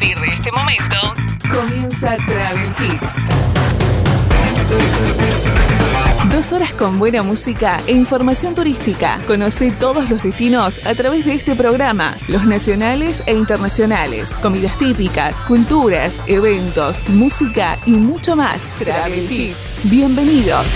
partir este momento, comienza Travel Hits. Dos horas con buena música e información turística. Conoce todos los destinos a través de este programa, los nacionales e internacionales, comidas típicas, culturas, eventos, música y mucho más. Travel Hits. Bienvenidos.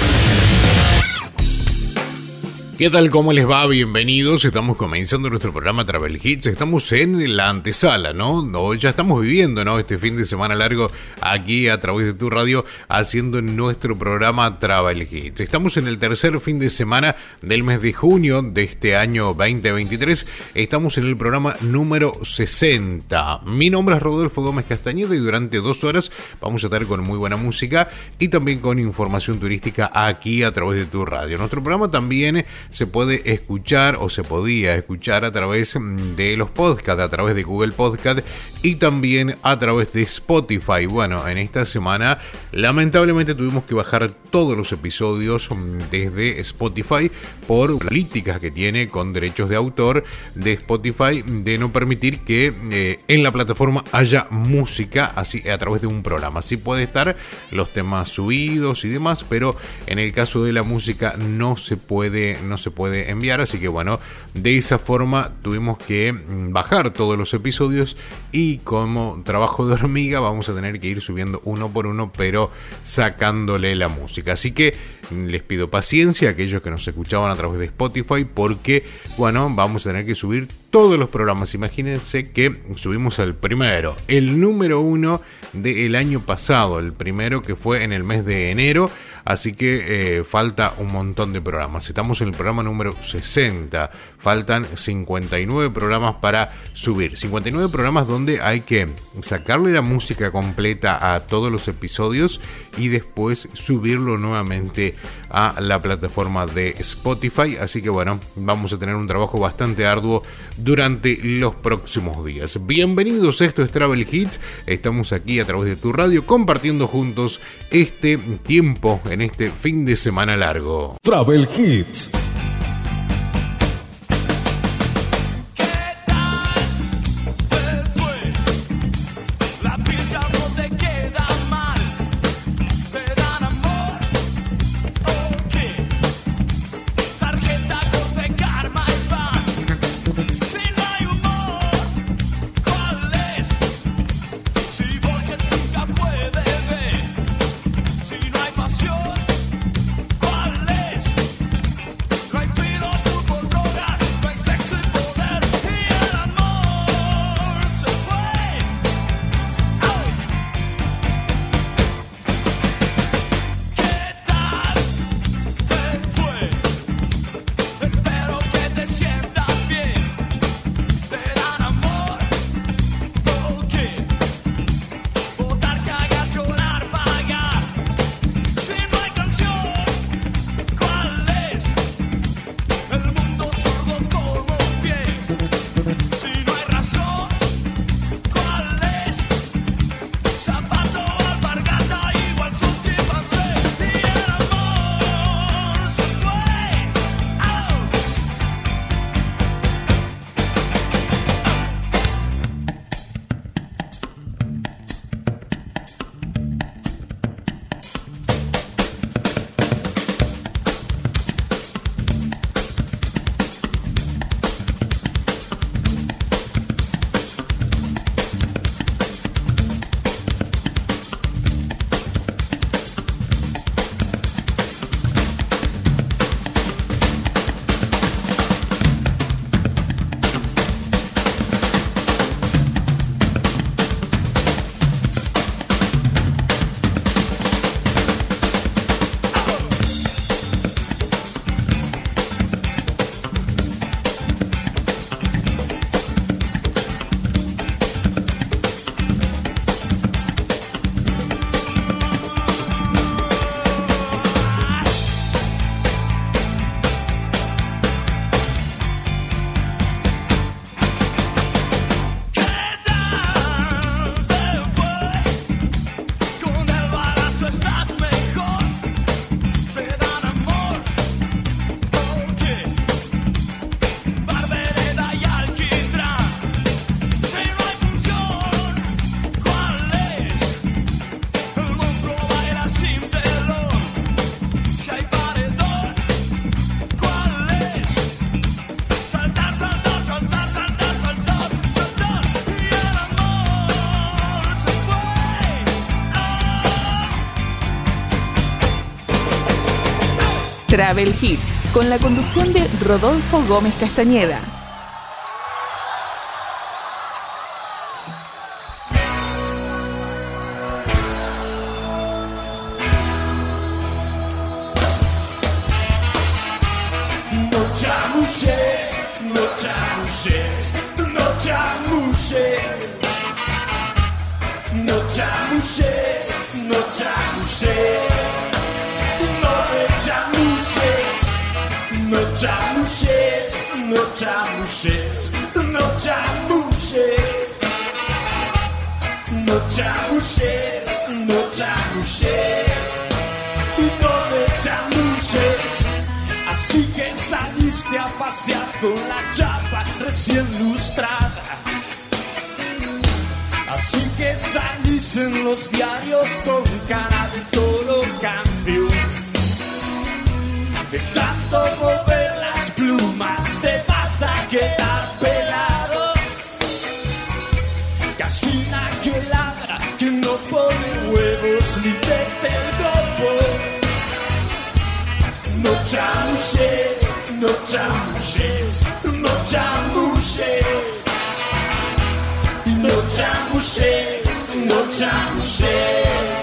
¿Qué tal? ¿Cómo les va? Bienvenidos. Estamos comenzando nuestro programa Travel Hits. Estamos en la antesala, ¿no? ya estamos viviendo, ¿no? Este fin de semana largo aquí a través de tu radio haciendo nuestro programa Travel Hits. Estamos en el tercer fin de semana del mes de junio de este año 2023. Estamos en el programa número 60. Mi nombre es Rodolfo Gómez Castañeda y durante dos horas vamos a estar con muy buena música y también con información turística aquí a través de tu radio. Nuestro programa también se puede escuchar o se podía escuchar a través mm, de los podcasts, a través de Google Podcast y también a través de Spotify. Bueno, en esta semana lamentablemente tuvimos que bajar todos los episodios mm, desde Spotify por políticas que tiene con derechos de autor de Spotify de no permitir que eh, en la plataforma haya música así a través de un programa. Sí puede estar los temas subidos y demás, pero en el caso de la música no se puede se puede enviar, así que bueno, de esa forma tuvimos que mm, bajar todos los episodios y como trabajo de hormiga vamos a tener que ir subiendo uno por uno, pero sacándole la música. Así que les pido paciencia a aquellos que nos escuchaban a través de Spotify porque bueno, vamos a tener que subir todos los programas. Imagínense que subimos el primero, el número uno del año pasado, el primero que fue en el mes de enero. Así que eh, falta un montón de programas. Estamos en el programa número 60. Faltan 59 programas para subir. 59 programas donde hay que sacarle la música completa a todos los episodios y después subirlo nuevamente a la plataforma de Spotify. Así que bueno, vamos a tener un trabajo bastante arduo durante los próximos días. Bienvenidos, esto es Travel Hits. Estamos aquí a través de tu radio compartiendo juntos este tiempo en este fin de semana largo. Travel Hits. Travel Hits, con la conducción de Rodolfo Gómez Castañeda. Cheio.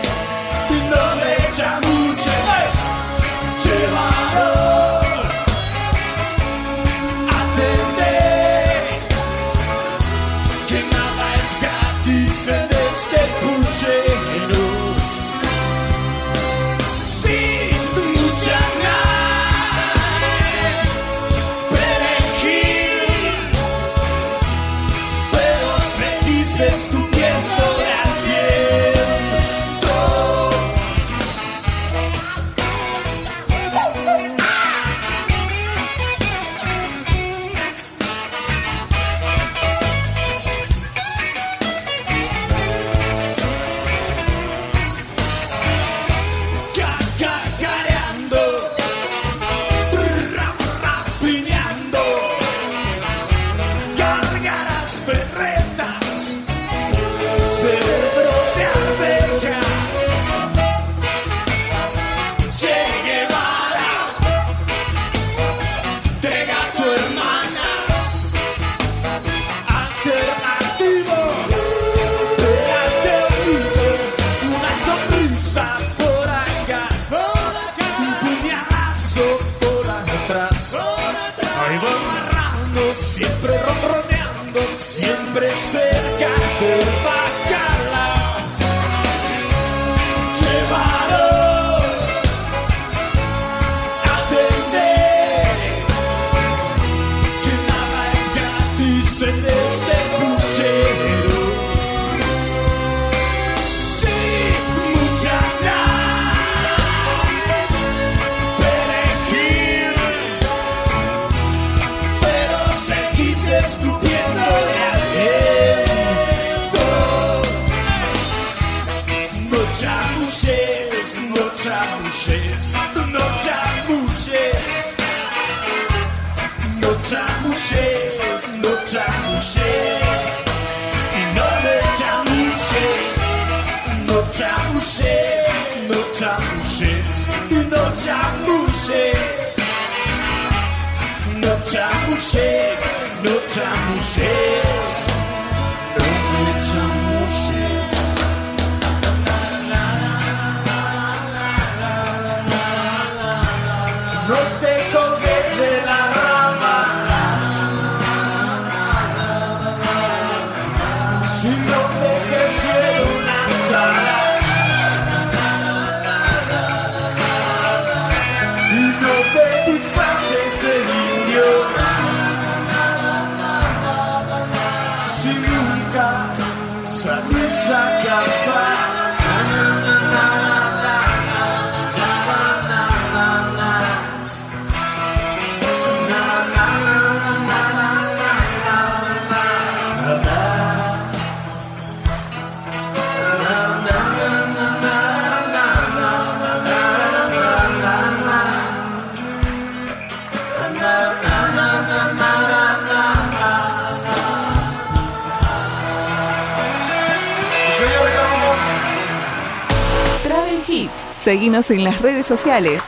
Seguimos en las redes sociales.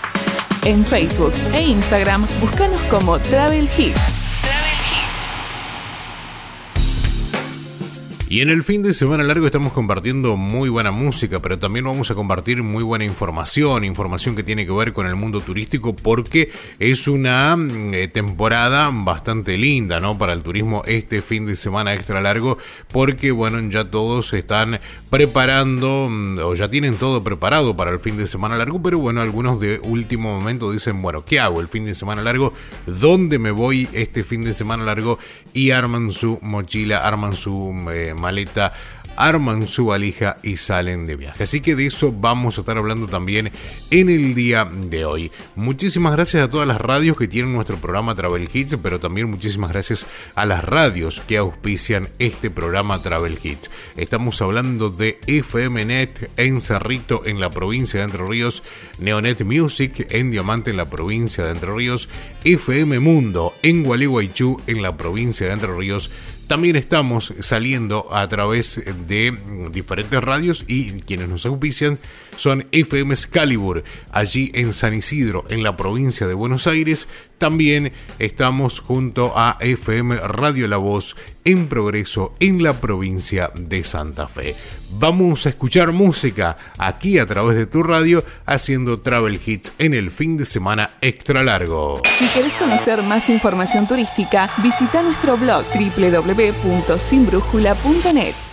En Facebook e Instagram, búscanos como Travel Hits. Y en el fin de semana largo estamos compartiendo muy buena música, pero también vamos a compartir muy buena información, información que tiene que ver con el mundo turístico porque es una mm, eh, temporada bastante linda, ¿no? Para el turismo este fin de semana extra largo porque bueno, ya todos están preparando mm, o ya tienen todo preparado para el fin de semana largo, pero bueno, algunos de último momento dicen, bueno, ¿qué hago el fin de semana largo? ¿Dónde me voy este fin de semana largo? Y arman su mochila, arman su eh, maleta arman su valija y salen de viaje. Así que de eso vamos a estar hablando también en el día de hoy. Muchísimas gracias a todas las radios que tienen nuestro programa Travel Hits, pero también muchísimas gracias a las radios que auspician este programa Travel Hits. Estamos hablando de FMNet en Cerrito en la provincia de Entre Ríos, Neonet Music en Diamante en la provincia de Entre Ríos, FM Mundo en Gualeguaychú en la provincia de Entre Ríos, también estamos saliendo a través de diferentes radios y quienes nos auspician son FM Excalibur, allí en San Isidro, en la provincia de Buenos Aires. También estamos junto a FM Radio La Voz en Progreso, en la provincia de Santa Fe. Vamos a escuchar música aquí a través de tu radio, haciendo travel hits en el fin de semana extra largo. Si querés conocer más información turística, visita nuestro blog www.sinbrújula.net.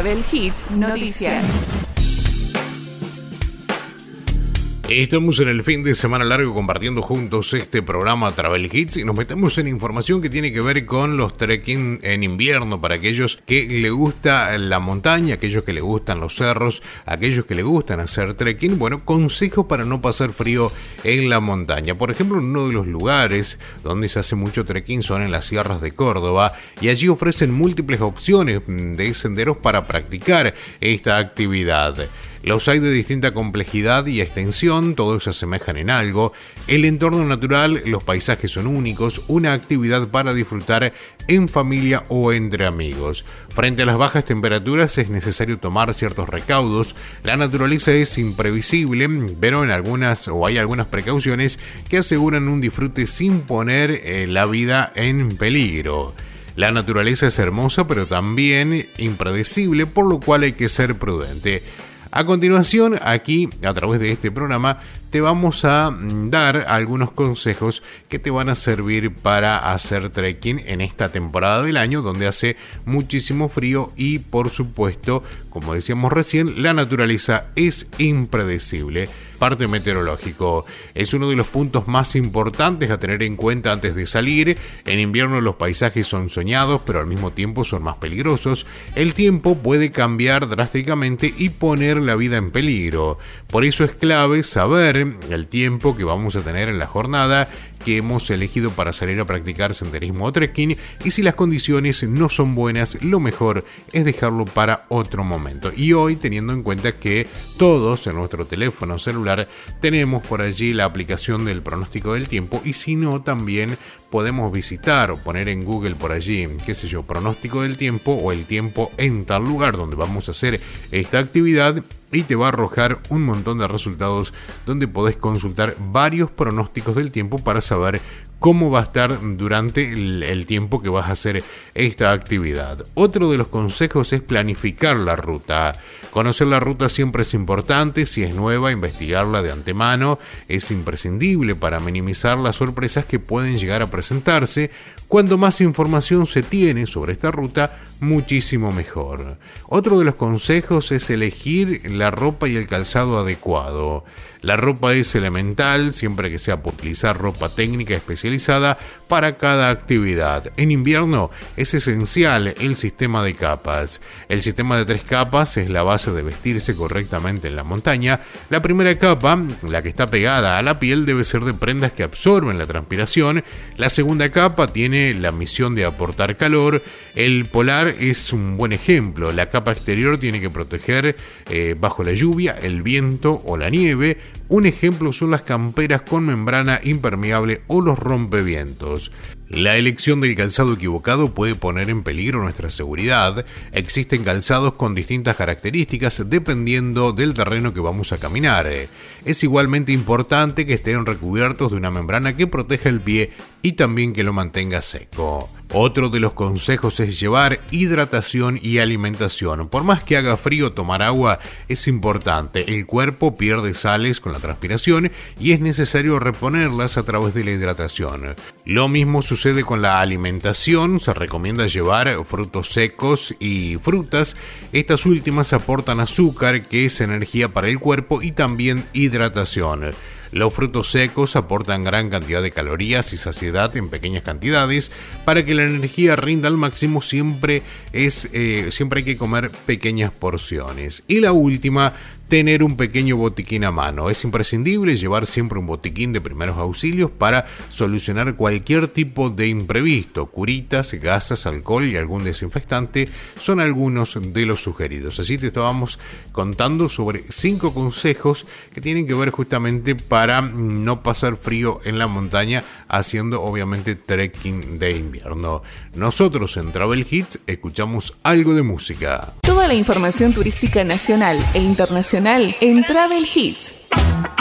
Travel Hits Noticias. Estamos en el fin de semana largo compartiendo juntos este programa Travel Hits y nos metemos en información que tiene que ver con los trekking en invierno para aquellos que le gusta la montaña, aquellos que le gustan los cerros, aquellos que le gustan hacer trekking. Bueno, consejos para no pasar frío en la montaña. Por ejemplo, uno de los lugares donde se hace mucho trekking son en las sierras de Córdoba y allí ofrecen múltiples opciones de senderos para practicar esta actividad. Los hay de distinta complejidad y extensión, todos se asemejan en algo. El entorno natural, los paisajes son únicos, una actividad para disfrutar en familia o entre amigos. Frente a las bajas temperaturas es necesario tomar ciertos recaudos. La naturaleza es imprevisible, pero en algunas o hay algunas precauciones que aseguran un disfrute sin poner eh, la vida en peligro. La naturaleza es hermosa pero también impredecible, por lo cual hay que ser prudente. A continuación, aquí, a través de este programa, te vamos a mm, dar algunos consejos que te van a servir para hacer trekking en esta temporada del año donde hace muchísimo frío y por supuesto, como decíamos recién, la naturaleza es impredecible parte meteorológico. Es uno de los puntos más importantes a tener en cuenta antes de salir. En invierno los paisajes son soñados, pero al mismo tiempo son más peligrosos. El tiempo puede cambiar drásticamente y poner la vida en peligro. Por eso es clave saber el tiempo que vamos a tener en la jornada que hemos elegido para salir a practicar senderismo o trekking y si las condiciones no son buenas, lo mejor es dejarlo para otro momento. Y hoy, teniendo en cuenta que todos en nuestro teléfono celular tenemos por allí la aplicación del pronóstico del tiempo y si no, también podemos visitar o poner en Google por allí, qué sé yo, pronóstico del tiempo o el tiempo en tal lugar donde vamos a hacer esta actividad y te va a arrojar un montón de resultados donde podés consultar varios pronósticos del tiempo para saber cómo va a estar durante el, tiempo que vas a hacer esta actividad. Otro de los consejos es planificar la ruta. Conocer la ruta siempre es importante, si es nueva, investigarla de antemano es imprescindible para minimizar las sorpresas que pueden llegar a presentarse. Cuando más información se tiene sobre esta ruta, muchísimo mejor. Otro de los consejos es elegir la ropa y el calzado adecuado. La ropa es elemental siempre que sea utilizar ropa técnica para cada actividad. En invierno es esencial el sistema de capas. El sistema de tres capas es la base de vestirse correctamente en la montaña. La primera capa, la que está pegada a la piel, debe ser de prendas que absorben la transpiración. La segunda capa tiene la misión de aportar calor. El polar es un buen ejemplo. La capa exterior tiene que proteger eh, bajo la lluvia, el viento o la nieve. Un ejemplo son las camperas con membrana impermeable o los La elección del calzado equivocado puede poner en peligro nuestra seguridad. Existen calzados con distintas características dependiendo del terreno que vamos a caminar. Es igualmente importante que estén recubiertos de una membrana que proteja el pie y también que lo mantenga seco. Otro de los consejos es llevar hidratación y alimentación. Por más que haga frío, tomar agua es importante. El cuerpo pierde sales con la transpiración y es necesario reponerlas a través de la hidratación. Lo mismo sucede con la alimentación. Se recomienda llevar frutos secos y frutas. Estas últimas aportan azúcar, que es energía para el cuerpo y también hidratación. Los frutos secos aportan gran cantidad de calorías y saciedad en pequeñas cantidades. Para que la energía rinda al máximo siempre, es, eh, siempre hay que comer pequeñas porciones. Y la última, tener un pequeño botiquín a mano. Es imprescindible llevar siempre un botiquín de primeros auxilios para solucionar cualquier tipo de imprevisto. Curitas, gasas, alcohol y algún desinfectante son algunos de los sugeridos. Así te estábamos contando sobre cinco consejos que tienen que ver justamente para no pasar frío en la montaña haciendo obviamente trekking de invierno. Nosotros en Travel Hits escuchamos algo de música. Toda la información turística nacional e internacional en Travel Hits.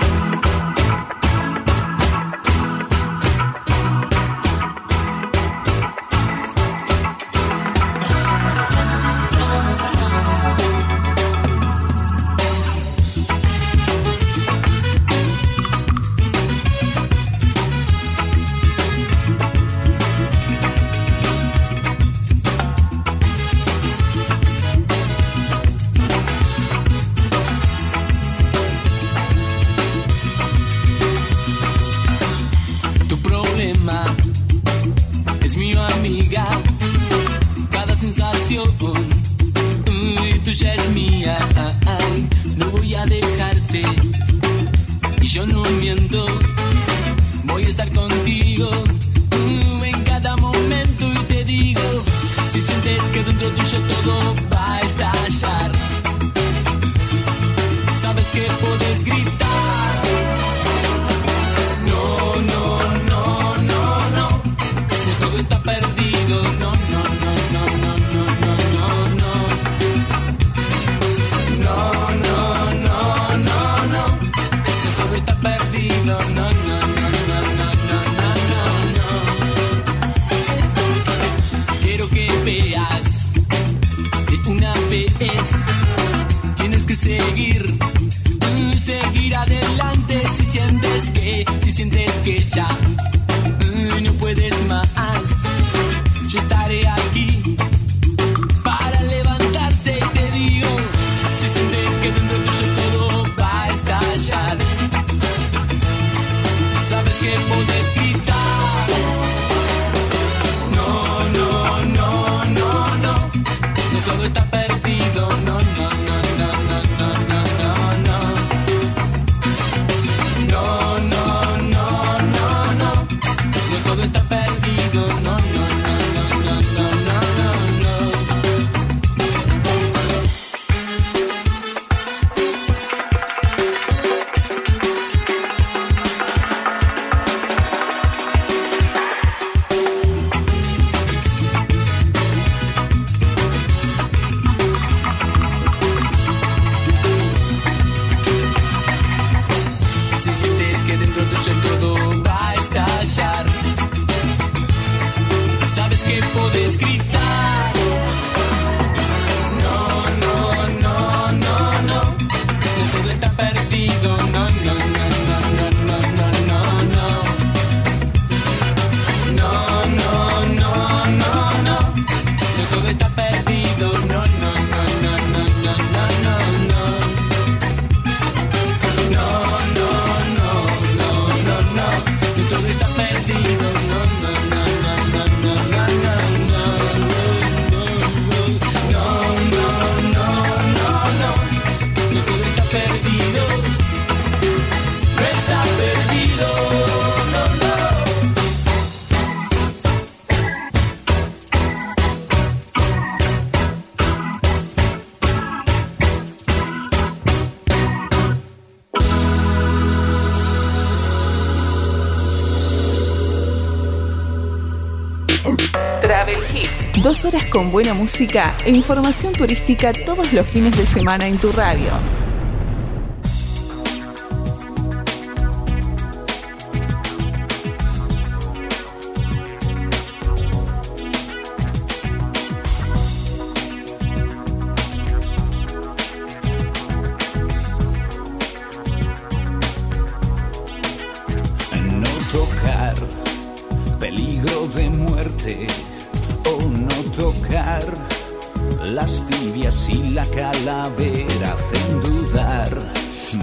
Horas con buena música e información turística todos los fines de semana en tu radio.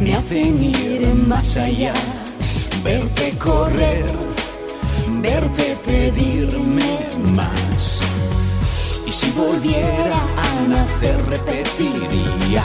Me hacen ir más allá. Verte correr verte pedirme más. Y si volviera a nacer repetiría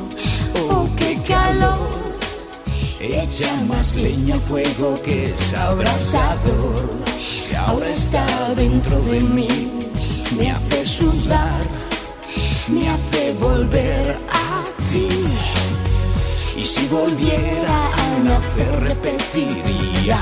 Echa más leña al fuego que es abrasador. Que ahora está dentro de mí, me hace sudar, me hace volver a ti. Y si volviera a nacer repetiría.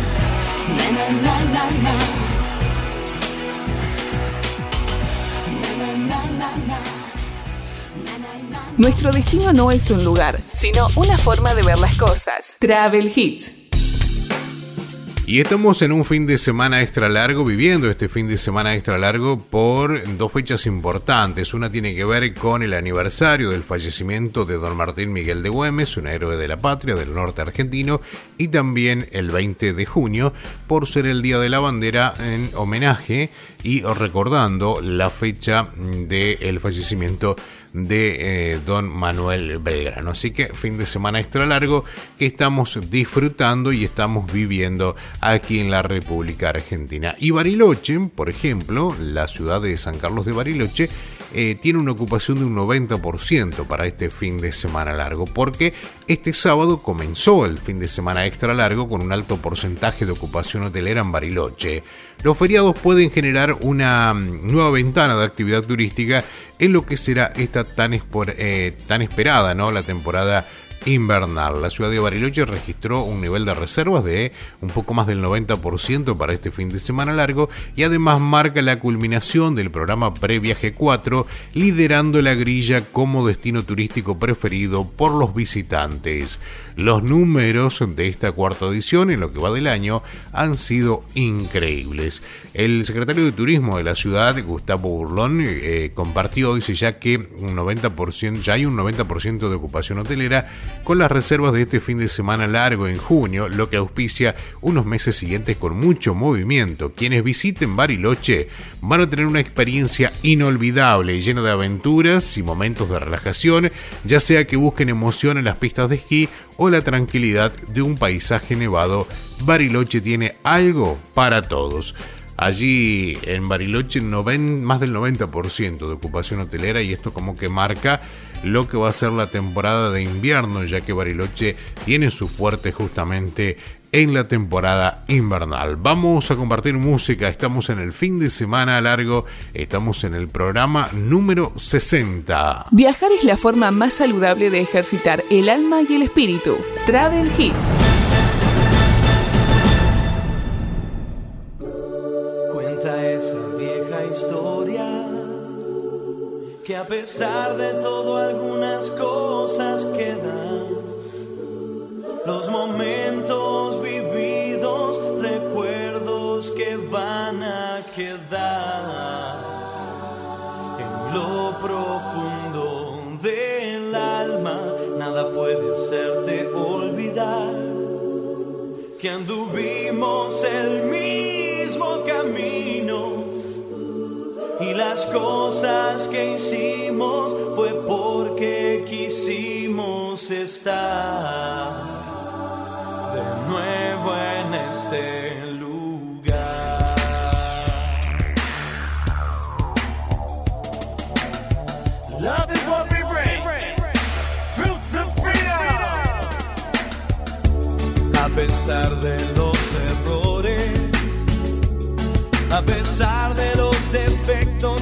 Nuestro destino no es un lugar, sino una forma de ver las cosas. Travel Hits. Y estamos en un fin de semana extra largo, viviendo este fin de semana extra largo por dos fechas importantes. Una tiene que ver con el aniversario del fallecimiento de don Martín Miguel de Güemes, un héroe de la patria del norte argentino, y también el 20 de junio, por ser el Día de la Bandera en homenaje y recordando la fecha del fallecimiento de eh, don Manuel Belgrano. Así que fin de semana extra largo que estamos disfrutando y estamos viviendo aquí en la República Argentina. Y Bariloche, por ejemplo, la ciudad de San Carlos de Bariloche, eh, tiene una ocupación de un 90% para este fin de semana largo, porque este sábado comenzó el fin de semana extra largo con un alto porcentaje de ocupación hotelera en Bariloche. Los feriados pueden generar una mm, nueva ventana de actividad turística en lo que será esta tan, eh, tan esperada, ¿no? La temporada invernal. La ciudad de Bariloche registró un nivel de reservas de un poco más del 90% para este fin de semana largo y además marca la culminación del programa Previaje 4, liderando la grilla como destino turístico preferido por los visitantes. Los números de esta cuarta edición en lo que va del año han sido increíbles. El secretario de Turismo de la ciudad, Gustavo Burlón, eh, compartió, dice ya que un 90%, ya hay un 90% de ocupación hotelera con las reservas de este fin de semana largo en junio, lo que auspicia unos meses siguientes con mucho movimiento. Quienes visiten Bariloche van a tener una experiencia inolvidable, llena de aventuras y momentos de relajación, ya sea que busquen emoción en las pistas de esquí o la tranquilidad de un paisaje nevado, Bariloche tiene algo para todos. Allí en Bariloche no ven más del 90% de ocupación hotelera y esto como que marca lo que va a ser la temporada de invierno, ya que Bariloche tiene su fuerte justamente en la temporada invernal. Vamos a compartir música, estamos en el fin de semana largo, estamos en el programa número 60. Viajar es la forma más saludable de ejercitar el alma y el espíritu. Travel Hits. Cuenta esa vieja historia que a pesar de todo algunas cosas quedan. Los momentos a quedar en lo profundo del alma. Nada puede hacerte olvidar que anduvimos el mismo camino y las cosas que hicimos fue porque quisimos estar de nuevo en este pesar de los errores, a pesar de los defectos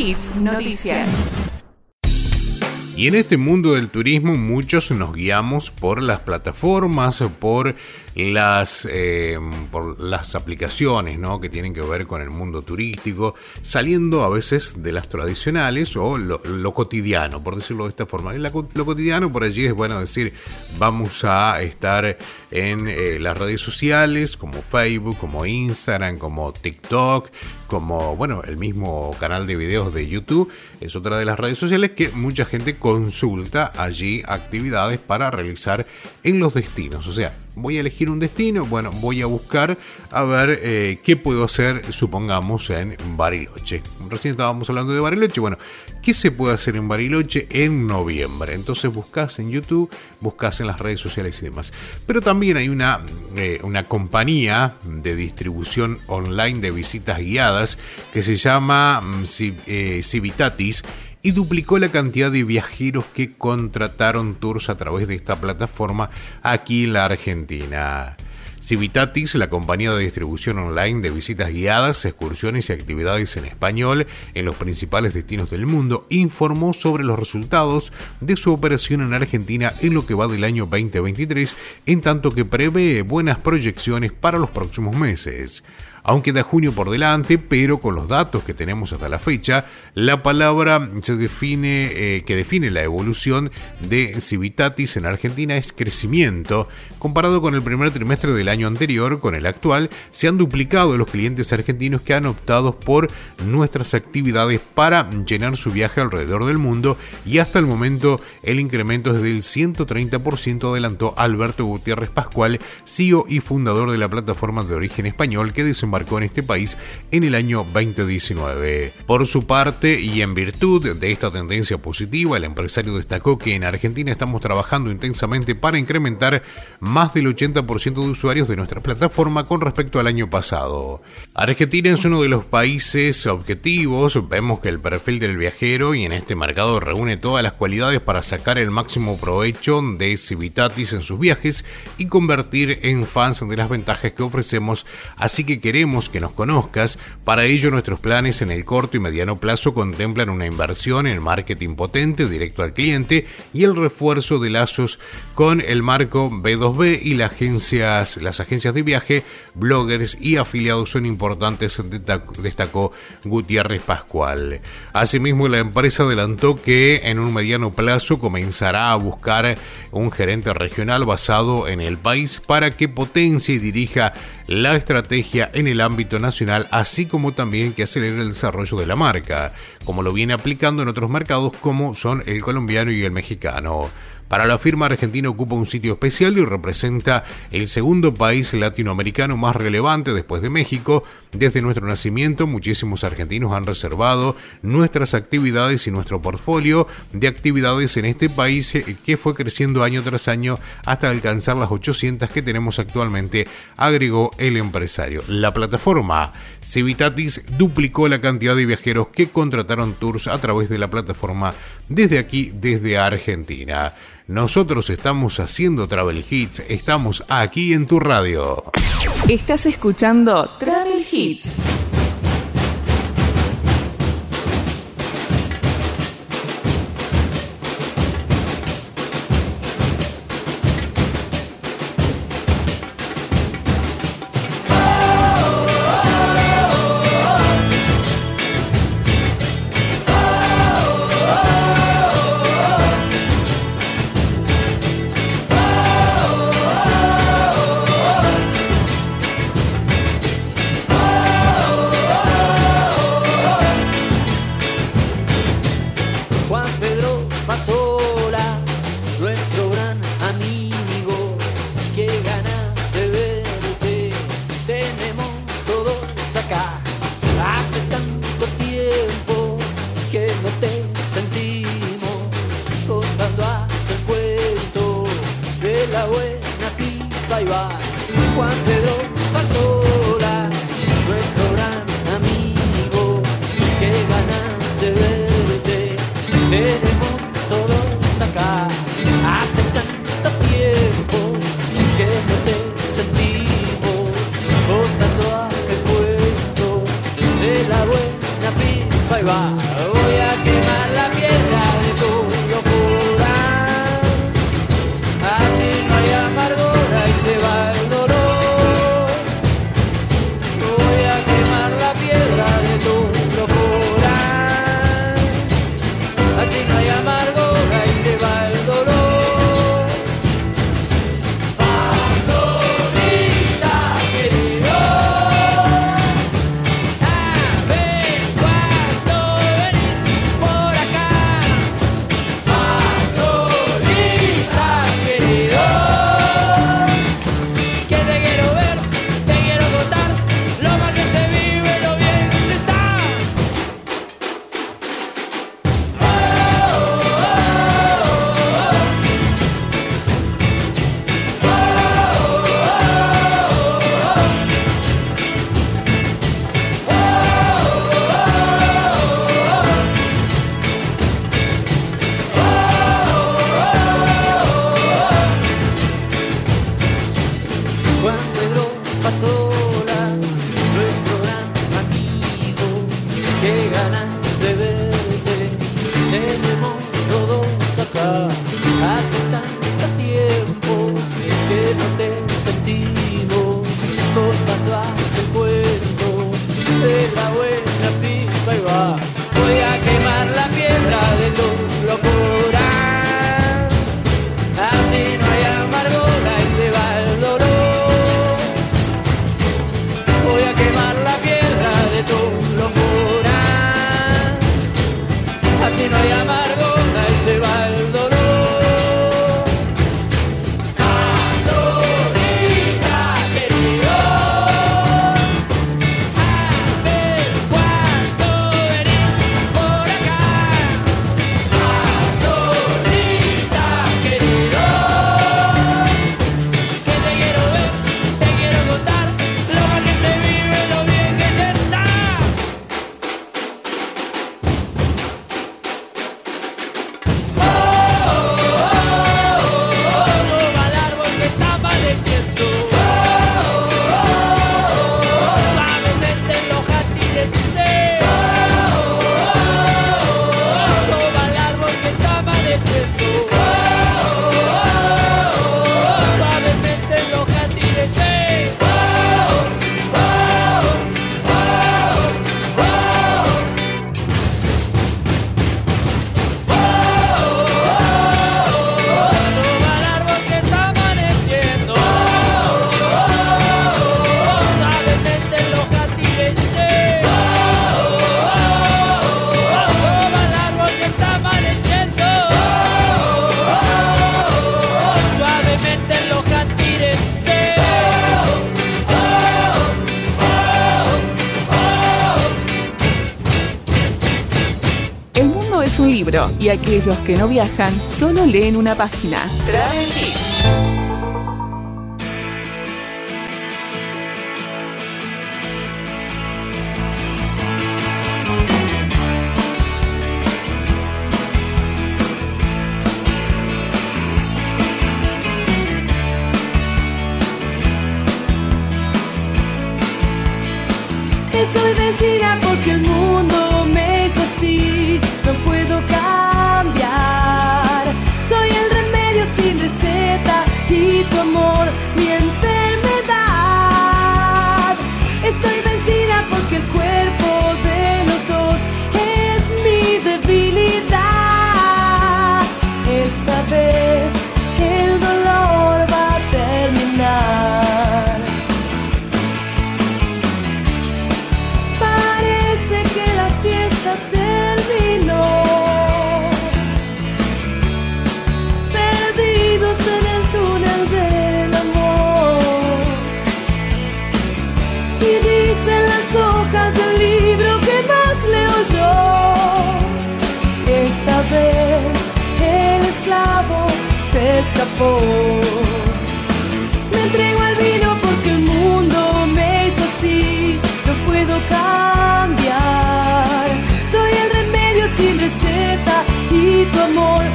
Noticias. Y en este mundo del turismo muchos nos guiamos por las plataformas, por las, eh, por las aplicaciones ¿no? que tienen que ver con el mundo turístico, saliendo a veces de las tradicionales o lo, cotidiano, por decirlo de esta forma. Lo cotidiano por allí es bueno decir, vamos a estar en eh, las redes sociales como Facebook, como Instagram, como TikTok, como bueno, el mismo canal de videos de YouTube, es otra de las redes sociales que mucha gente consulta allí actividades para realizar en los destinos. O sea, voy a elegir un destino, bueno, voy a buscar a ver eh, qué puedo hacer, supongamos, en Bariloche. Recién estábamos hablando de Bariloche, bueno, ¿qué se puede hacer en Bariloche en noviembre? Entonces buscas en YouTube, buscas en las redes sociales y demás. Pero también hay una, eh, una compañía de distribución online de visitas guiadas que se llama mm, eh, Civitatis y duplicó la cantidad de viajeros que contrataron tours a través de esta plataforma aquí en la Argentina. Civitatis, la compañía de distribución online de visitas guiadas, excursiones y actividades en español en los principales destinos del mundo, informó sobre los resultados de su operación en Argentina en lo que va del año 2023, en tanto que prevé buenas proyecciones para los próximos meses. Aunque da junio por delante, pero con los datos que tenemos hasta la fecha, la palabra eh, que define la evolución de Civitatis en Argentina es crecimiento. Comparado con el primer trimestre del año anterior, con el actual, se han duplicado los clientes argentinos que han optado por nuestras actividades para llenar su viaje alrededor del mundo y hasta el momento el incremento es del 130%, adelantó Alberto Gutiérrez Pascual, CEO y fundador de la plataforma de origen español que desembarcó en este país en el año 2019. Por su parte, y en virtud de esta tendencia positiva, el empresario destacó que en Argentina estamos trabajando intensamente para incrementar más del 80% de usuarios de nuestra plataforma con respecto al año pasado. Argentina es uno de los países objetivos, vemos que el perfil del viajero y en este mercado reúne todas las cualidades para sacar el máximo provecho de Civitatis en sus viajes y convertir en fans de las ventajas que ofrecemos, así que queremos que nos conozcas, para ello nuestros planes en el corto y mediano plazo contemplan una inversión en marketing potente directo al cliente y el refuerzo de lazos con el marco B2B y las agencias, las agencias de viaje, bloggers y afiliados son importantes, destacó Gutiérrez Pascual. Asimismo, la empresa adelantó que en un mediano plazo comenzará a buscar un gerente regional basado en el país para que potencie y dirija la estrategia en el ámbito nacional, así como también que acelere el desarrollo de la marca, como lo viene aplicando en otros mercados como son el colombiano y el mexicano. Para la firma argentina ocupa un sitio especial y representa el segundo país latinoamericano más relevante después de México. Desde nuestro nacimiento, muchísimos argentinos han reservado nuestras actividades y nuestro portfolio de actividades en este país eh, que fue creciendo año tras año hasta alcanzar las 800 que tenemos actualmente, agregó el empresario. La plataforma Civitatis duplicó la cantidad de viajeros que contrataron tours a través de la plataforma desde aquí, desde Argentina. Nosotros estamos haciendo Travel Hits, estamos aquí en tu radio. Estás escuchando Travel Hits. aquellos que no viajan solo leen una página. Me entrego al vino porque el mundo me hizo así, no puedo cambiar. Soy el remedio sin receta y tu amor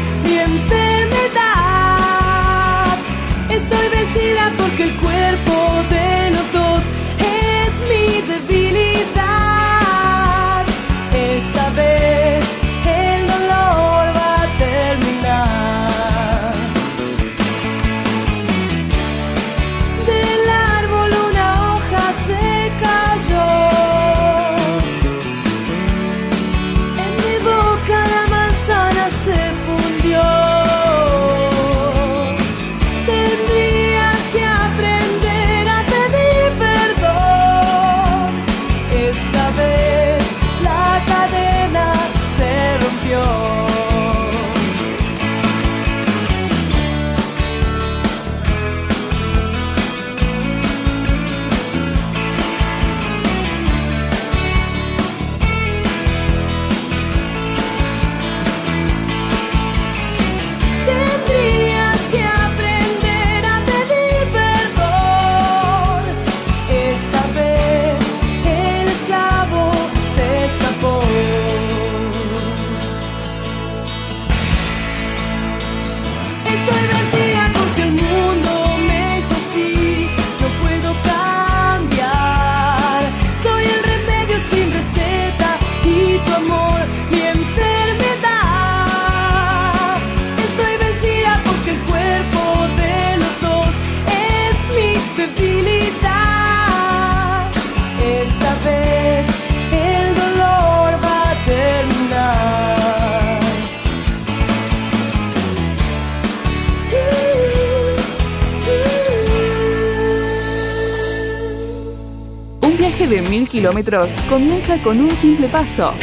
comienza con un simple paso.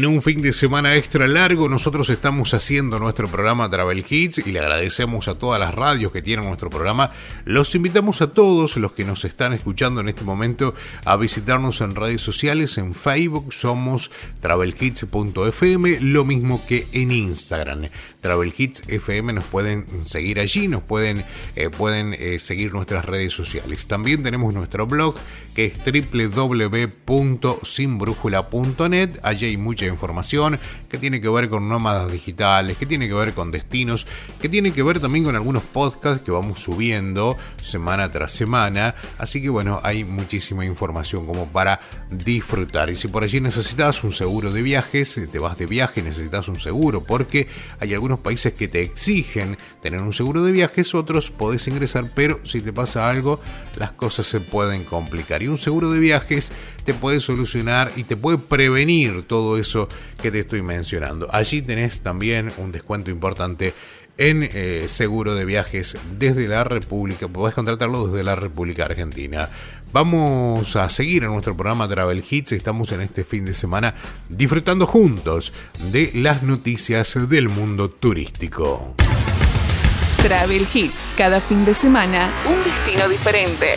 En un fin de semana extra largo, nosotros estamos haciendo nuestro programa Travel Hits y le agradecemos a todas las radios que tienen nuestro programa. Los invitamos a todos los que nos están escuchando en este momento a visitarnos en redes sociales. En Facebook somos travelhits.fm, lo mismo que en Instagram. Travel Hits FM nos pueden seguir allí, nos pueden, eh, pueden eh, seguir nuestras redes sociales. También tenemos nuestro blog que es www.sinbrújula.net. Allí hay mucha información que tiene que ver con nómadas digitales, que tiene que ver con destinos, que tiene que ver también con algunos podcasts que vamos subiendo semana tras semana. Así que bueno, hay muchísima información como para disfrutar. Y si por allí necesitas un seguro de viajes, te vas de viaje, necesitas un seguro porque hay algunos países que te exigen tener un seguro de viajes, otros podés ingresar, pero si te pasa algo, las cosas se pueden complicar. Y un seguro de viajes te puede solucionar y te puede prevenir todo eso que te estoy mencionando. Allí tenés también un descuento importante en eh, seguro de viajes desde la República, podés contratarlo desde la República Argentina. Vamos a seguir en nuestro programa Travel Hits, estamos en este fin de semana disfrutando juntos de las noticias del mundo turístico. Travel Hits. Cada fin de semana, un destino diferente.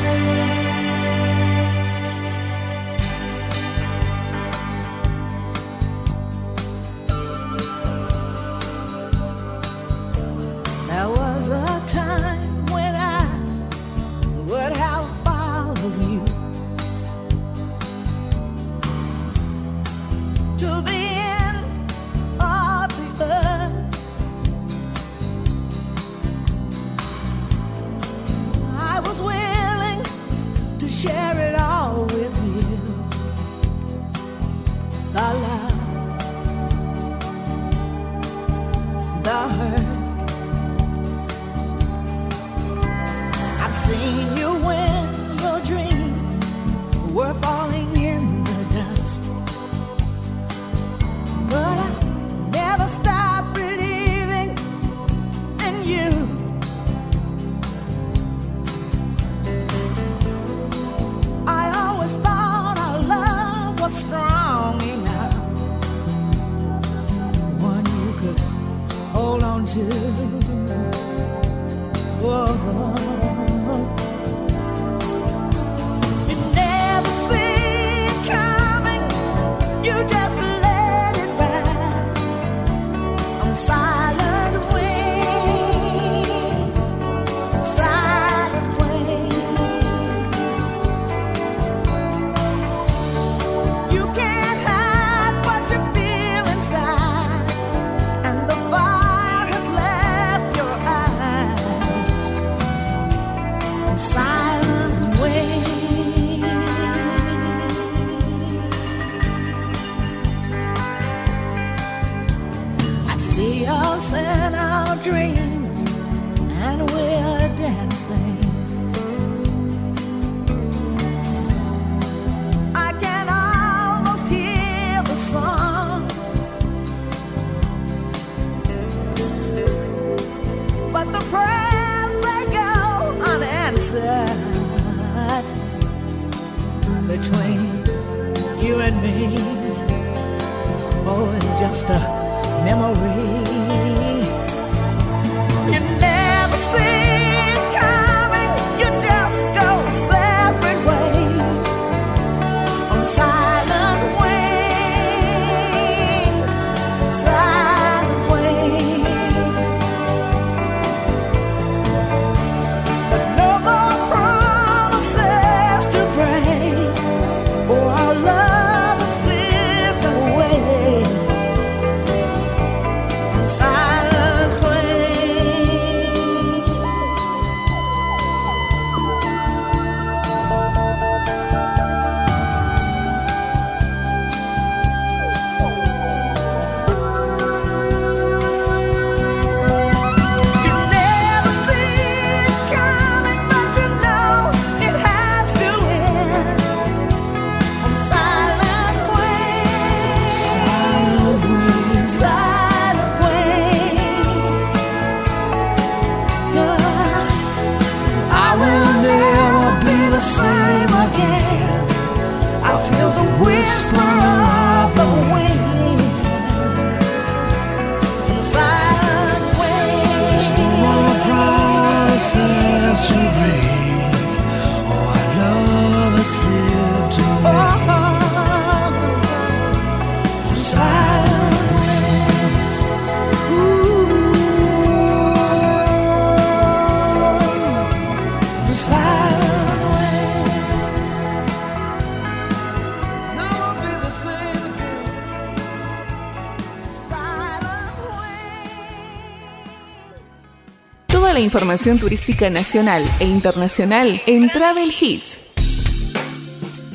información turística nacional e internacional en Travel Hits.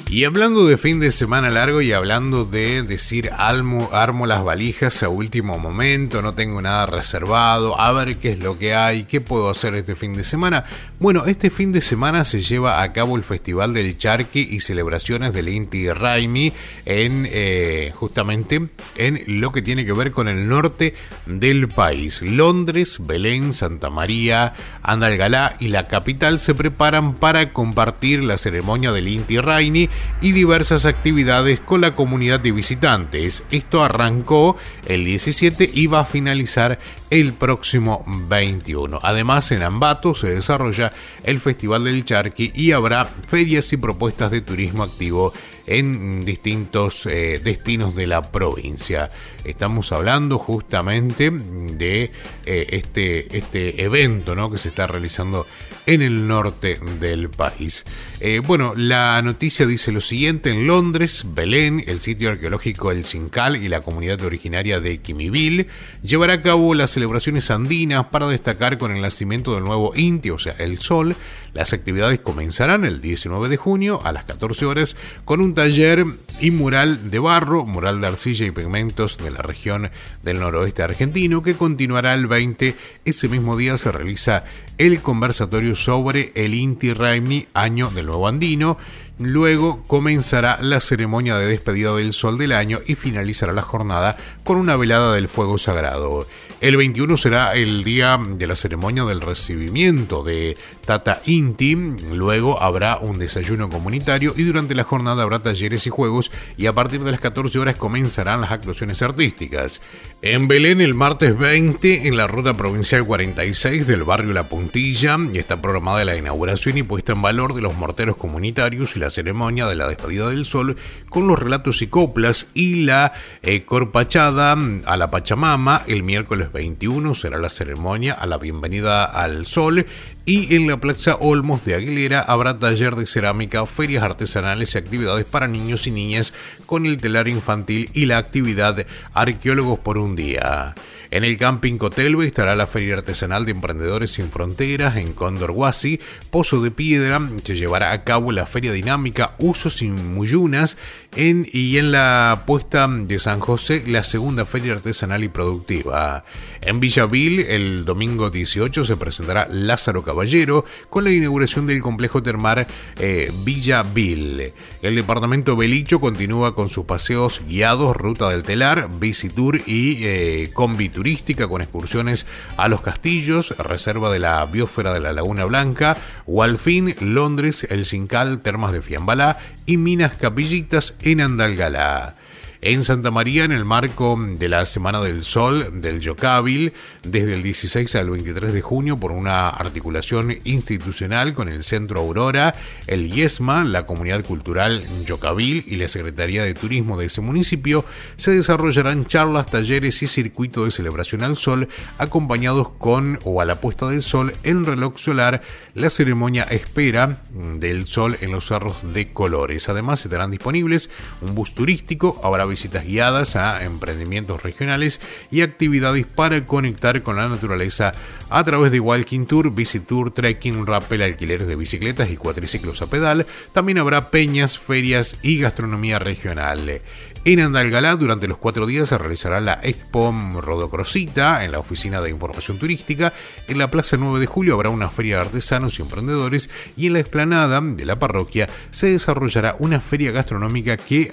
Y hablando de fin de semana largo y hablando de decir almo, armo las valijas a último momento, no tengo nada reservado, a ver qué es lo que hay, qué puedo hacer este fin de semana, bueno, este fin de semana se lleva a cabo el Festival del Charqui y celebraciones del Inti Raimi en eh, justamente en lo que tiene que ver con el norte del país. Londres, Belén, Santa María, Andalgalá y la capital se preparan para compartir la ceremonia del Inti Raimi y diversas actividades con la comunidad de visitantes. Esto arrancó el 17 y va a finalizar el próximo 21. Además, en Ambato se desarrolla el Festival del Charqui y habrá ferias y propuestas de turismo activo en distintos eh, destinos de la provincia. Estamos hablando justamente de eh, este, este evento ¿no? que se está realizando en el norte del país. Eh, bueno, la noticia dice lo siguiente, en Londres, Belén, el sitio arqueológico El Cincal y la comunidad originaria de Quimiville llevará a cabo las celebraciones andinas para destacar con el nacimiento del nuevo Inti, o sea, el Sol. Las actividades comenzarán el 19 de junio a las 14 horas con un taller y mural de barro, mural de arcilla y pigmentos de la región del noroeste argentino que continuará el 20. Ese mismo día se realiza el conversatorio sobre el Inti Raimi, año del nuevo andino. Luego comenzará la ceremonia de despedida del sol del año y finalizará la jornada con una velada del fuego sagrado. El 21 será el día de la ceremonia del recibimiento de Tata Inti. Luego habrá un desayuno comunitario y durante la jornada habrá talleres y juegos y a partir de las 14 horas comenzarán las actuaciones artísticas. En Belén el martes 20 en la ruta provincial 46 del barrio La Puntilla está programada la inauguración y puesta en valor de los morteros comunitarios y la ceremonia de la despedida del sol con los relatos y coplas y la eh, corpachada a la Pachamama el miércoles 21 será la ceremonia a la bienvenida al sol y en la Plaza Olmos de Aguilera habrá taller de cerámica, ferias artesanales y actividades para niños y niñas con el telar infantil y la actividad Arqueólogos por un día. En el Camping Cotelbe estará la Feria Artesanal de Emprendedores Sin Fronteras en Cóndor Huasi, Pozo de Piedra, se llevará a cabo la Feria Dinámica Usos y Muyunas en, y en la puesta de San José la segunda Feria Artesanal y Productiva. En Villaville el domingo 18 se presentará Lázaro Caballero con la inauguración del complejo termal eh, Villaville. El departamento Belicho continúa con sus paseos guiados, ruta del telar, Tour y eh, turística con excursiones a los castillos, reserva de la biosfera de la Laguna Blanca, Walfin, Londres, El Cincal, Termas de Fiambalá y Minas Capillitas en Andalgalá. En Santa María, en el marco de la Semana del Sol del Yocábil, desde el 16 al 23 de junio, por una articulación institucional con el Centro Aurora, el IESMA, la Comunidad Cultural Yocábil y la Secretaría de Turismo de ese municipio, se desarrollarán charlas, talleres y circuito de celebración al sol, acompañados con o a la puesta del sol en reloj solar, la ceremonia espera del sol en los cerros de colores. Además, estarán disponibles un bus turístico, habrá visitas guiadas a emprendimientos regionales y actividades para conectar con la naturaleza a través de Walking Tour, Visit Tour, Trekking, Rappel, alquileres de bicicletas y cuatriciclos a pedal. También habrá peñas, ferias y gastronomía regional. En Andalgalá, durante los cuatro días se realizará la Expo Rodocrosita en la Oficina de Información Turística. En la Plaza 9 de Julio habrá una feria de artesanos y emprendedores. Y en la explanada de la parroquia se desarrollará una feria gastronómica que,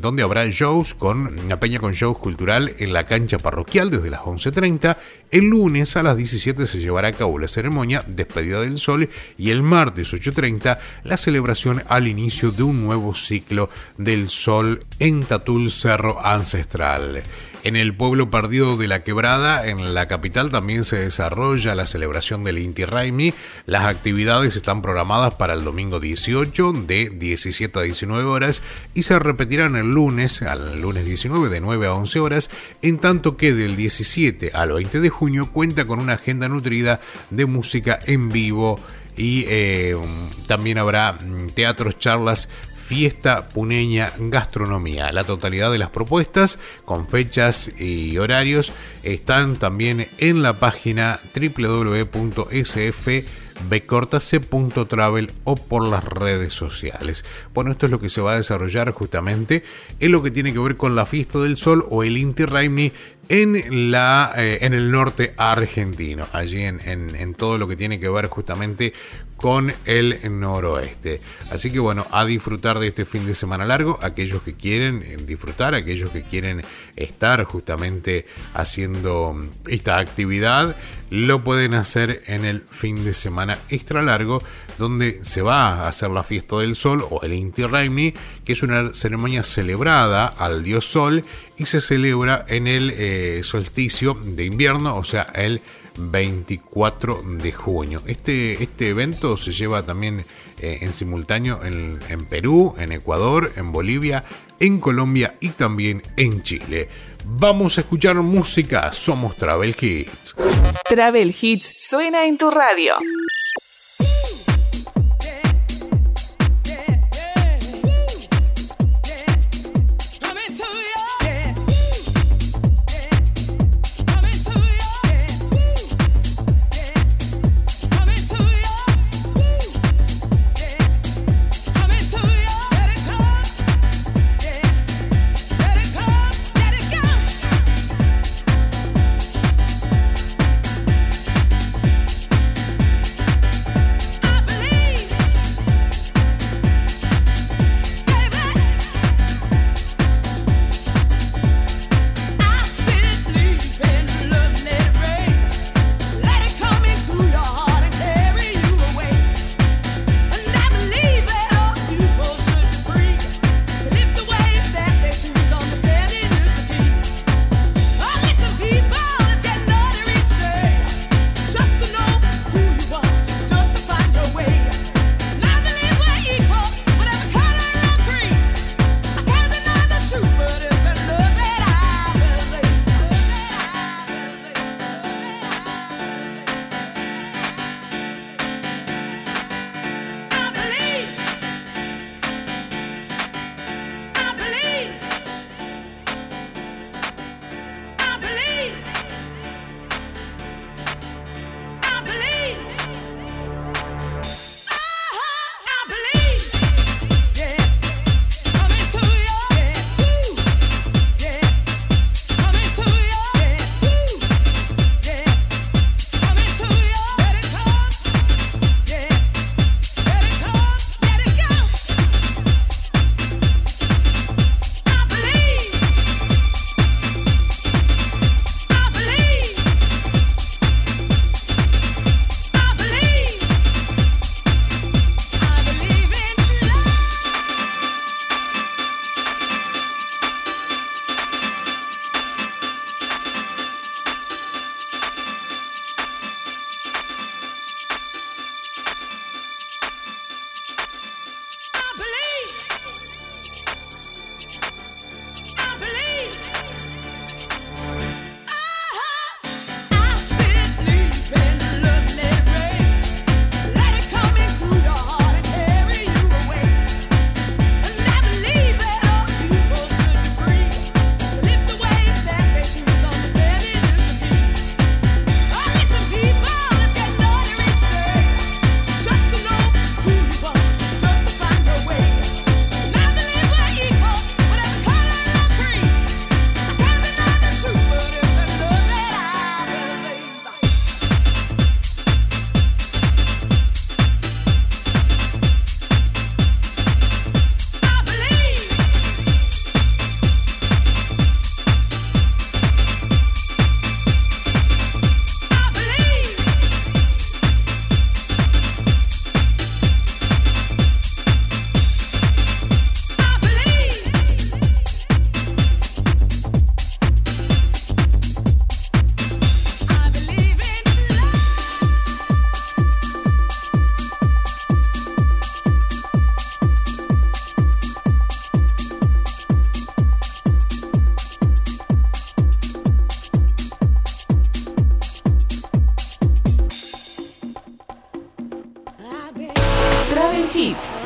donde habrá shows con una peña con shows cultural en la cancha parroquial desde las 11.30. El lunes a las 17 se llevará a cabo la ceremonia Despedida del Sol y el martes 8.30 la celebración al inicio de un nuevo ciclo del Sol en Tatul Cerro Ancestral. En el pueblo perdido de la Quebrada, en la capital, también se desarrolla la celebración del Inti Raimi. Las actividades están programadas para el domingo 18 de 17 a 19 horas y se repetirán el lunes, al lunes 19 de 9 a 11 horas, en tanto que del 17 al 20 de junio cuenta con una agenda nutrida de música en vivo y eh, también habrá mm, teatros, charlas, Fiesta Puneña Gastronomía. La totalidad de las propuestas con fechas y horarios están también en la página bcortase.travel o por las redes sociales. Bueno, esto es lo que se va a desarrollar justamente en lo que tiene que ver con la fiesta del sol o el Inti Raymi en, la, eh, en el norte argentino, allí en, en- en todo lo que tiene que ver justamente con el noroeste. Así que bueno, a disfrutar de este fin de semana largo, aquellos que quieren eh, disfrutar, aquellos que quieren estar justamente haciendo mm, esta actividad, lo pueden hacer en el fin de semana extra largo, donde se va a hacer la fiesta del sol o el Inti que es una ceremonia celebrada al dios sol y se celebra en el eh, solsticio de invierno, o sea, el 24 de junio. Este, este evento se lleva también eh, en simultáneo en, en Perú, en Ecuador, en Bolivia, en Colombia y también en Chile. Vamos a escuchar música, somos Travel Hits. Travel Hits suena en tu radio.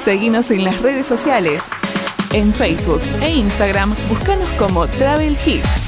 Seguinos en las redes sociales. En Facebook e Instagram, búscanos como Travel Hits.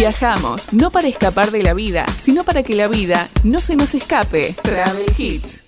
Viajamos, no para escapar de la vida, sino para que la vida no se nos escape. Travel Hits.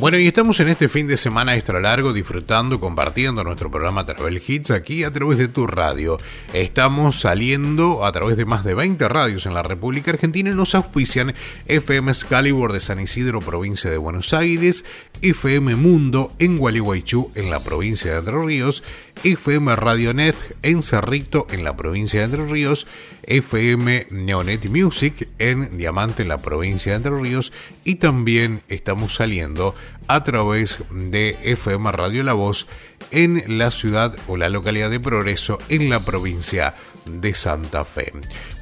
Bueno, y estamos en este fin de semana extra largo disfrutando, compartiendo nuestro programa Travel Hits aquí a través de tu radio. Estamos saliendo a través de más de 20 radios en la República Argentina nos auspician FM Excalibur de San Isidro, provincia de Buenos Aires, FM Mundo en Gualeguaychú, en la provincia de Entre Ríos, FM Radionet en Cerrito, en la provincia de Entre Ríos, FM Neonet Music en Diamante, en la provincia de Entre Ríos, y también estamos saliendo a través de FM Radio La Voz en la ciudad o la localidad de Progreso, en la provincia de Santa Fe.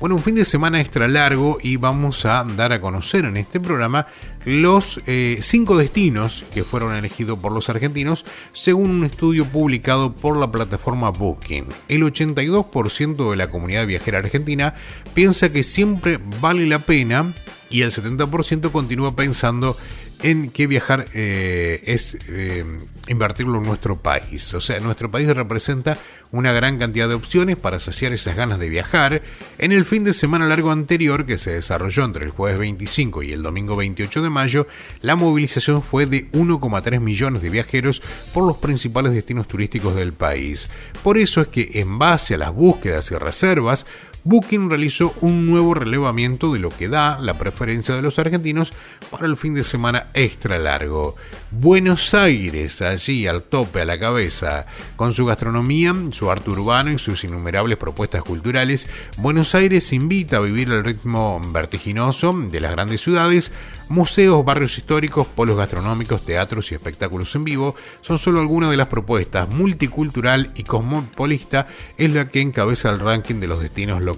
Bueno, un fin de semana extra largo y vamos a dar a conocer en este programa los eh, cinco destinos que fueron elegidos por los argentinos según un estudio publicado por la plataforma Booking. El 82% de la comunidad viajera argentina piensa que siempre vale la pena y el 70% continúa pensando en que viajar eh, es eh, invertirlo en nuestro país. O sea, nuestro país representa una gran cantidad de opciones para saciar esas ganas de viajar. En el fin de semana largo anterior, que se desarrolló entre el jueves 25 y el domingo 28 de mayo, la movilización fue de 1,3 millones de viajeros por los principales destinos turísticos del país. Por eso es que en base a las búsquedas y reservas, Booking realizó un nuevo relevamiento de lo que da la preferencia de los argentinos para el fin de semana extra largo. Buenos Aires, allí al tope, a la cabeza, con su gastronomía, su arte urbano y sus innumerables propuestas culturales, Buenos Aires invita a vivir el ritmo vertiginoso de las grandes ciudades, museos, barrios históricos, polos gastronómicos, teatros y espectáculos en vivo son solo algunas de las propuestas. Multicultural y cosmopolista es la que encabeza el ranking de los destinos locales.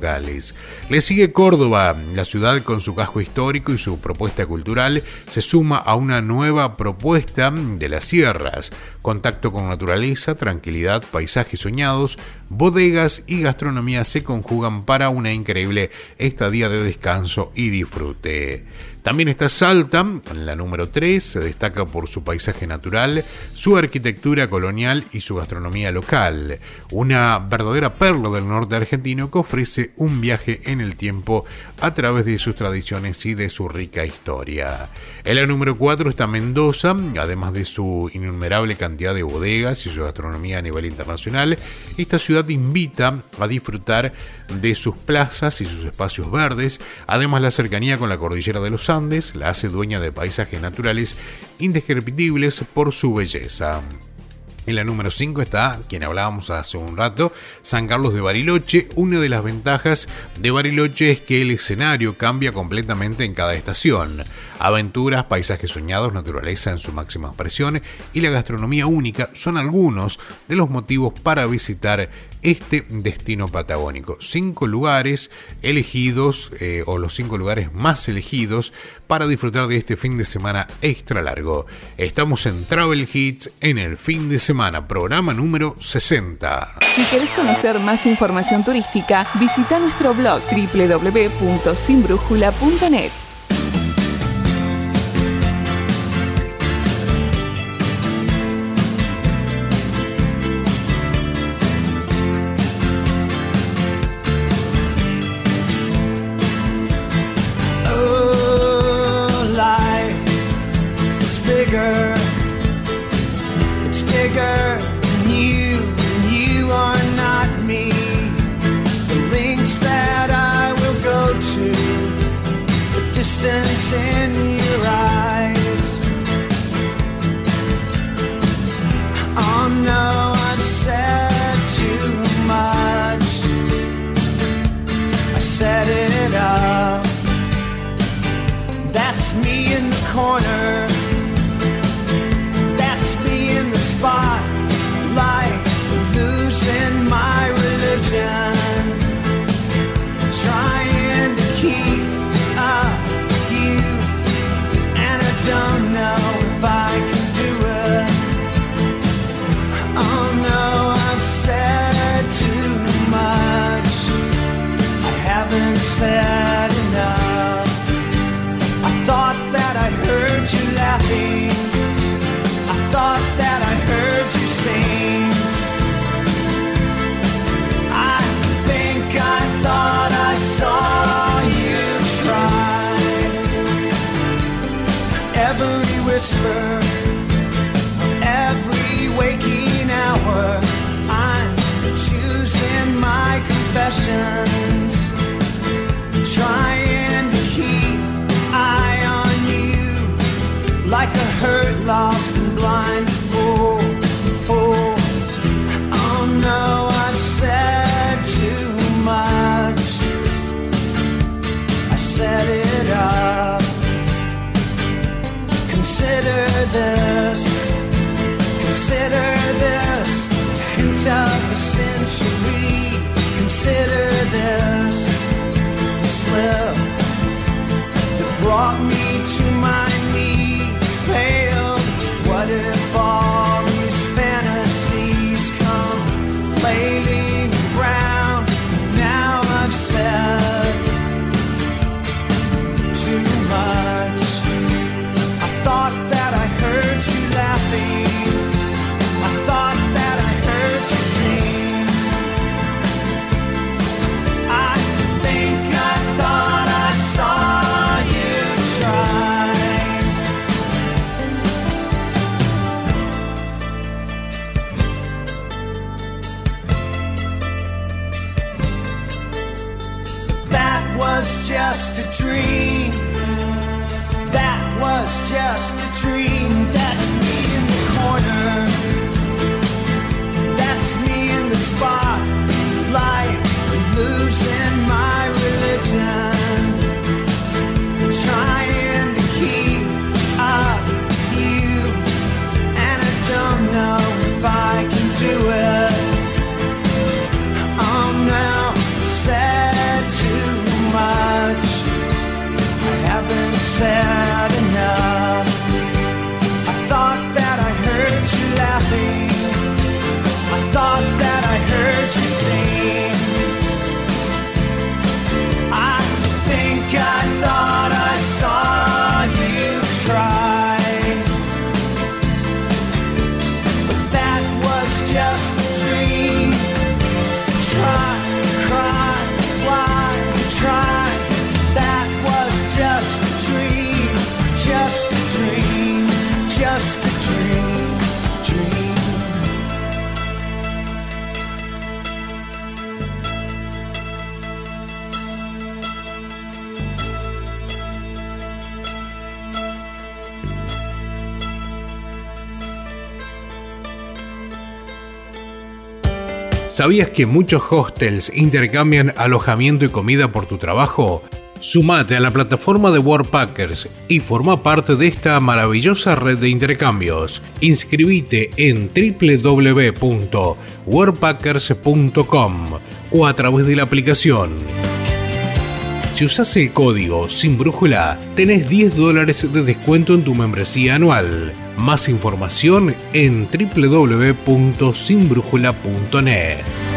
Le sigue Córdoba, la ciudad con su casco histórico y su propuesta cultural se suma a una nueva propuesta de las sierras. Contacto con naturaleza, tranquilidad, paisajes soñados, bodegas y gastronomía se conjugan para una increíble estadía de descanso y disfrute. También está Salta, en la número 3, se destaca por su paisaje natural, su arquitectura colonial y su gastronomía local. Una verdadera perla del norte argentino que ofrece un viaje en el tiempo a través de sus tradiciones y de su rica historia. En la número 4 está Mendoza, además de su innumerable cantidad de bodegas y su gastronomía a nivel internacional. Esta ciudad invita a disfrutar de sus plazas y sus espacios verdes, además la cercanía con la cordillera de los Andes la hace dueña de paisajes naturales indescriptibles por su belleza. En la número 5 está, quien hablábamos hace un rato, San Carlos de Bariloche. Una de las ventajas de Bariloche es que el escenario cambia completamente en cada estación. Aventuras, paisajes soñados, naturaleza en su máxima expresión y la gastronomía única son algunos de los motivos para visitar este destino patagónico. Cinco lugares elegidos eh, o los cinco lugares más elegidos para disfrutar de este fin de semana extra largo. Estamos en Travel Hits en el fin de semana, programa número 60. Si querés conocer más información turística, visita nuestro blog www.sinbrújula.net. this, consider this, hint of the century. Consider this, the slip that brought me. ¿Sabías que muchos hostels intercambian alojamiento y comida por tu trabajo? Sumate a la plataforma de Warpackers y forma parte de esta maravillosa red de intercambios. Inscribite en www.warpackers.com o a través de la aplicación. Si usas el código sin brújula, tenés 10 dólares de descuento en tu membresía anual. Más información en www.sinbrújula.net.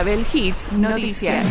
Travel Hits Noticias.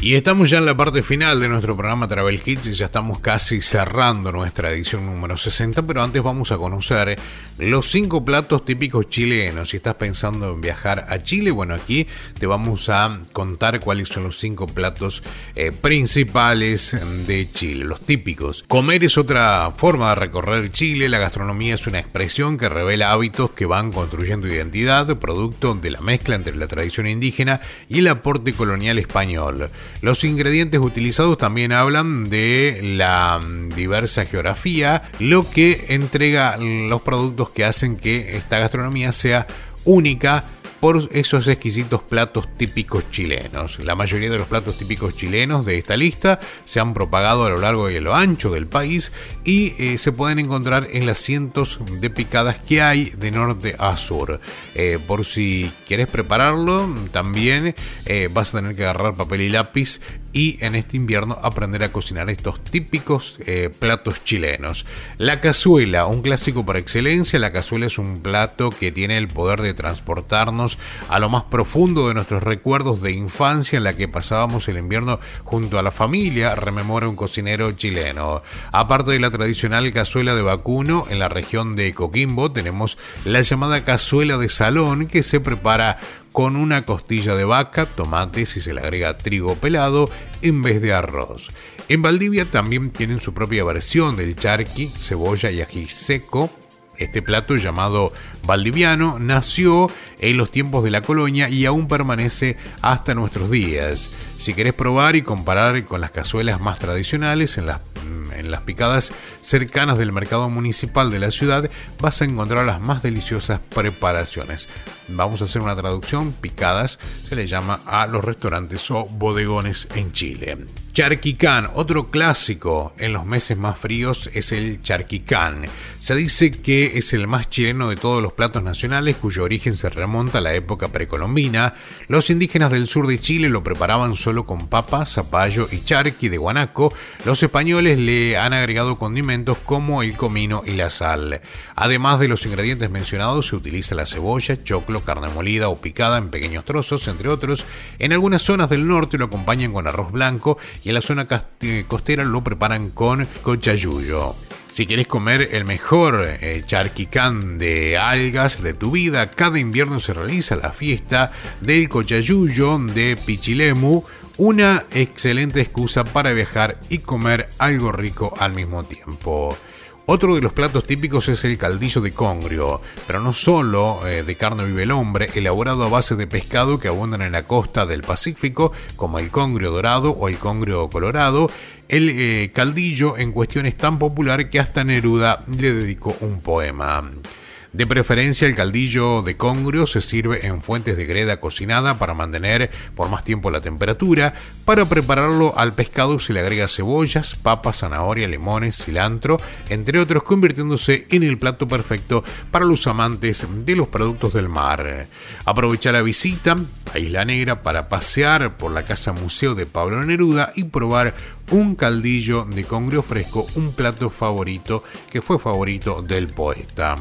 Y estamos ya en la parte final de nuestro programa Travel Hits y ya estamos casi cerrando nuestra edición número 60, pero antes vamos a conocer los cinco platos típicos chilenos. Si estás pensando en viajar a Chile, bueno, aquí te vamos a contar cuáles son los cinco platos eh, principales de Chile, los típicos. Comer es otra forma de recorrer Chile, la gastronomía es una expresión que revela hábitos que van construyendo identidad, producto de la mezcla entre la tradición indígena y el aporte colonial español. Los ingredientes utilizados también hablan de la diversa geografía, lo que entrega los productos que hacen que esta gastronomía sea única por esos exquisitos platos típicos chilenos. La mayoría de los platos típicos chilenos de esta lista se han propagado a lo largo y a lo ancho del país y eh, se pueden encontrar en las cientos de picadas que hay de norte a sur. Eh, por si quieres prepararlo, también eh, vas a tener que agarrar papel y lápiz y en este invierno aprender a cocinar estos típicos eh, platos chilenos. La cazuela, un clásico por excelencia, la cazuela es un plato que tiene el poder de transportarnos a lo más profundo de nuestros recuerdos de infancia en la que pasábamos el invierno junto a la familia, rememora un cocinero chileno. Aparte de la tradicional cazuela de vacuno, en la región de Coquimbo tenemos la llamada cazuela de salón que se prepara con una costilla de vaca, tomates y se le agrega trigo pelado en vez de arroz. En Valdivia también tienen su propia versión del charqui, cebolla y ají seco. Este plato llamado valdiviano nació en los tiempos de la colonia y aún permanece hasta nuestros días. Si querés probar y comparar con las cazuelas más tradicionales en las en las picadas cercanas del mercado municipal de la ciudad vas a encontrar las más deliciosas preparaciones. Vamos a hacer una traducción, picadas se le llama a los restaurantes o bodegones en Chile. Charquicán, otro clásico en los meses más fríos es el charquicán. Se dice que es el más chileno de todos los platos nacionales cuyo origen se remonta a la época precolombina. Los indígenas del sur de Chile lo preparaban solo con papa, zapallo y charqui de guanaco. Los españoles le han agregado condimentos como el comino y la sal. Además de los ingredientes mencionados se utiliza la cebolla, choclo, carne molida o picada en pequeños trozos, entre otros. En algunas zonas del norte lo acompañan con arroz blanco y en la zona costera lo preparan con cochayuyo. Si quieres comer el mejor eh, charquicán de algas de tu vida, cada invierno se realiza la fiesta del cochayuyo de Pichilemu, una excelente excusa para viajar y comer algo rico al mismo tiempo. Otro de los platos típicos es el caldillo de congrio, pero no solo eh, de carne vive el hombre, elaborado a base de pescado que abundan en la costa del Pacífico, como el congrio dorado o el congrio colorado. El eh, caldillo en cuestión es tan popular que hasta Neruda le dedicó un poema. De preferencia, el caldillo de congrio se sirve en fuentes de greda cocinada para mantener por más tiempo la temperatura. Para prepararlo al pescado se le agrega cebollas, papas, zanahoria, limones, cilantro, entre otros, convirtiéndose en el plato perfecto para los amantes de los productos del mar. Aprovecha la visita a Isla Negra para pasear por la casa museo de Pablo Neruda y probar un caldillo de congrio fresco, un plato favorito que fue favorito del poeta.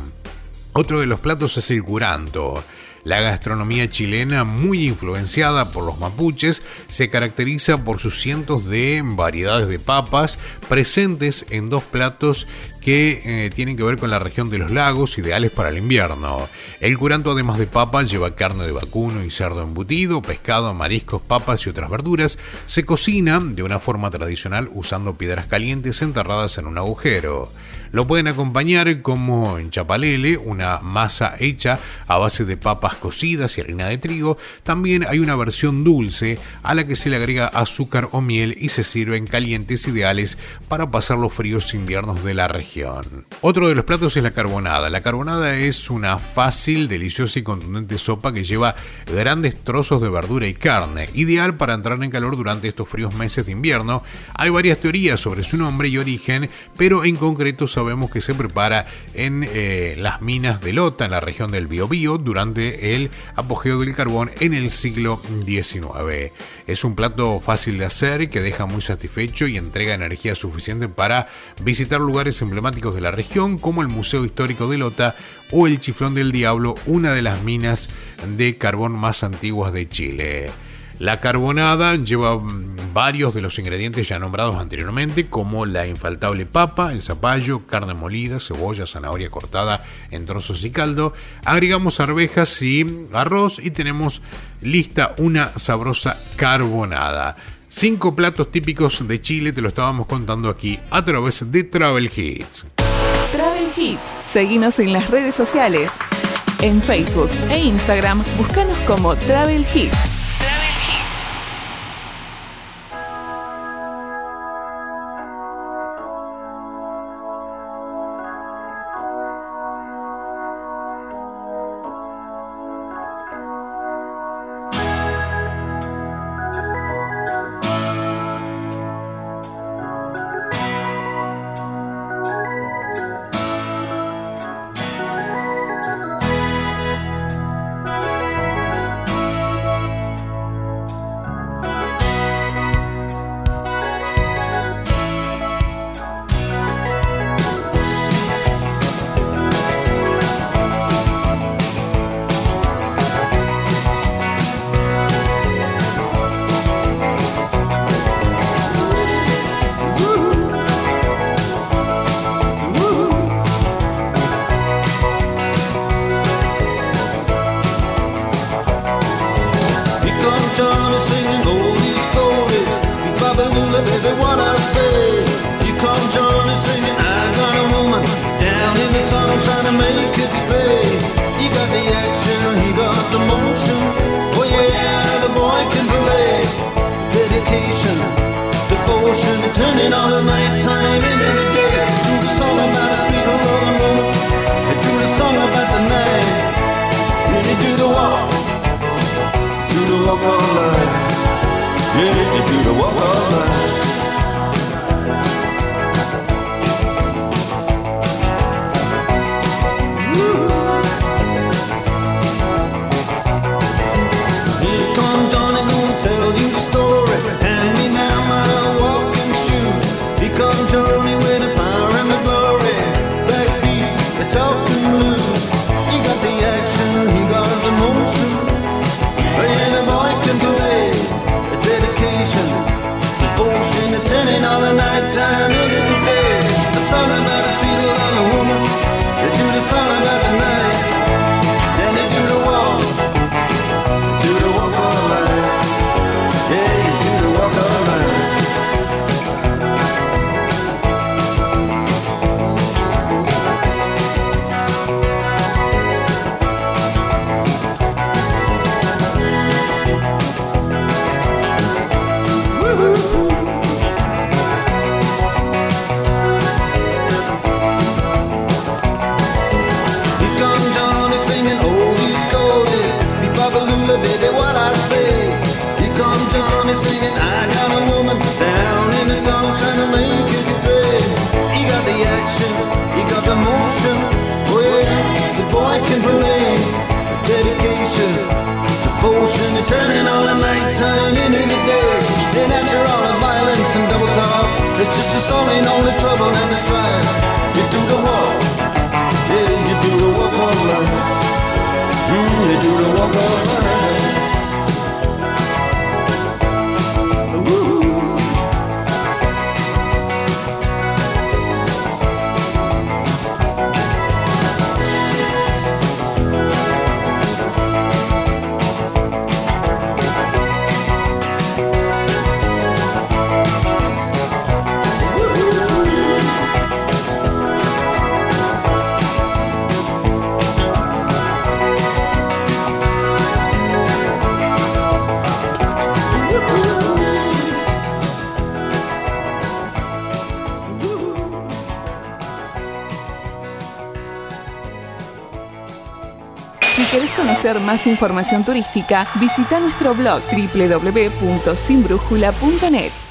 Otro de los platos es el curanto. La gastronomía chilena, muy influenciada por los mapuches, se caracteriza por sus cientos de variedades de papas presentes en dos platos que eh, tienen que ver con la región de los lagos, ideales para el invierno. El curanto, además de papa, lleva carne de vacuno y cerdo embutido, pescado, mariscos, papas y otras verduras. Se cocina de una forma tradicional usando piedras calientes enterradas en un agujero. Lo pueden acompañar como en chapalele, una masa hecha a base de papas cocidas y harina de trigo. También hay una versión dulce a la que se le agrega azúcar o miel y se sirven calientes ideales para pasar los fríos inviernos de la región. Otro de los platos es la carbonada. La carbonada es una fácil, deliciosa y contundente sopa que lleva grandes trozos de verdura y carne, ideal para entrar en calor durante estos fríos meses de invierno. Hay varias teorías sobre su nombre y origen, pero en concreto sabemos que se prepara en eh, las minas de Lota, en la región del Biobío, durante el apogeo del carbón en el siglo XIX. Es un plato fácil de hacer que deja muy satisfecho y entrega energía suficiente para visitar lugares emblemáticos de la región como el Museo Histórico de Lota o el Chiflón del Diablo, una de las minas de carbón más antiguas de Chile. La carbonada lleva mm, varios de los ingredientes ya nombrados anteriormente, como la infaltable papa, el zapallo, carne molida, cebolla, zanahoria cortada en trozos y caldo. Agregamos arvejas y arroz y tenemos lista una sabrosa carbonada. Cinco platos típicos de Chile te lo estábamos contando aquí a través de Travel Hits. Travel Hits. Seguinos en las redes sociales. En Facebook e Instagram, búscanos como Travel Hits. come It's just a song ain't only trouble and the strife. You do the walk, yeah, you do the walk of life. Mm, you do the walk of life. conocer más información turística, visita nuestro blog www.sinbrújula.net.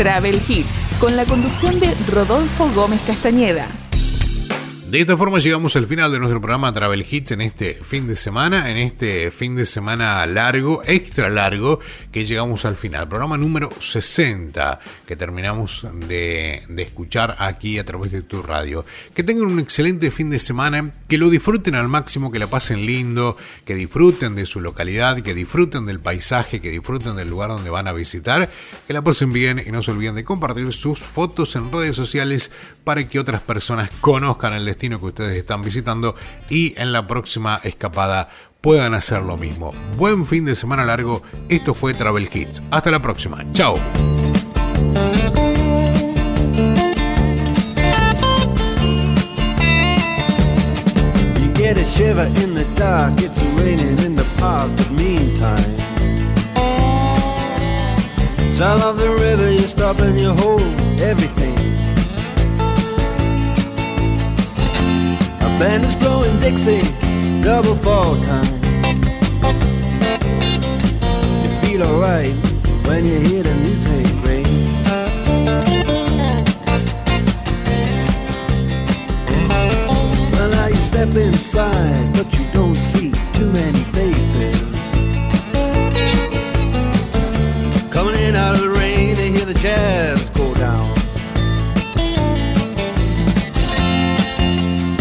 Travel Hits, con la conducción de Rodolfo Gómez Castañeda. De esta forma llegamos al final de nuestro programa Travel Hits en este fin de semana, en este fin de semana largo, extra largo, que llegamos al final. Programa número 60 que terminamos de, escuchar aquí a través de tu radio. Que tengan un excelente fin de semana, que lo disfruten al máximo, que la pasen lindo, que disfruten de su localidad, que disfruten del paisaje, que disfruten del lugar donde van a visitar, que la pasen bien y no se olviden de compartir sus fotos en redes sociales para que otras personas conozcan el destino que ustedes están visitando y en la próxima escapada puedan hacer lo mismo. Buen fin de semana largo. Esto fue Travel Hits. Hasta la próxima. Chao. Of the river, everything. Band is blowing Dixie, double fall time. You feel alright when you hear the music ring. Well, now you step inside, but you don't see too many faces. Coming in out of the rain, they hear the jazz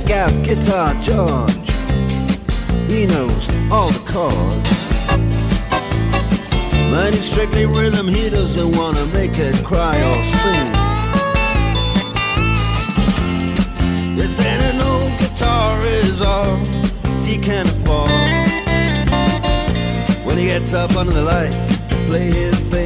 Check out Guitar George. He knows all the chords. It's strictly rhythm, he doesn't wanna make it cry or sing. If then an old guitar is all he can afford, when he gets up under the lights to play his thing.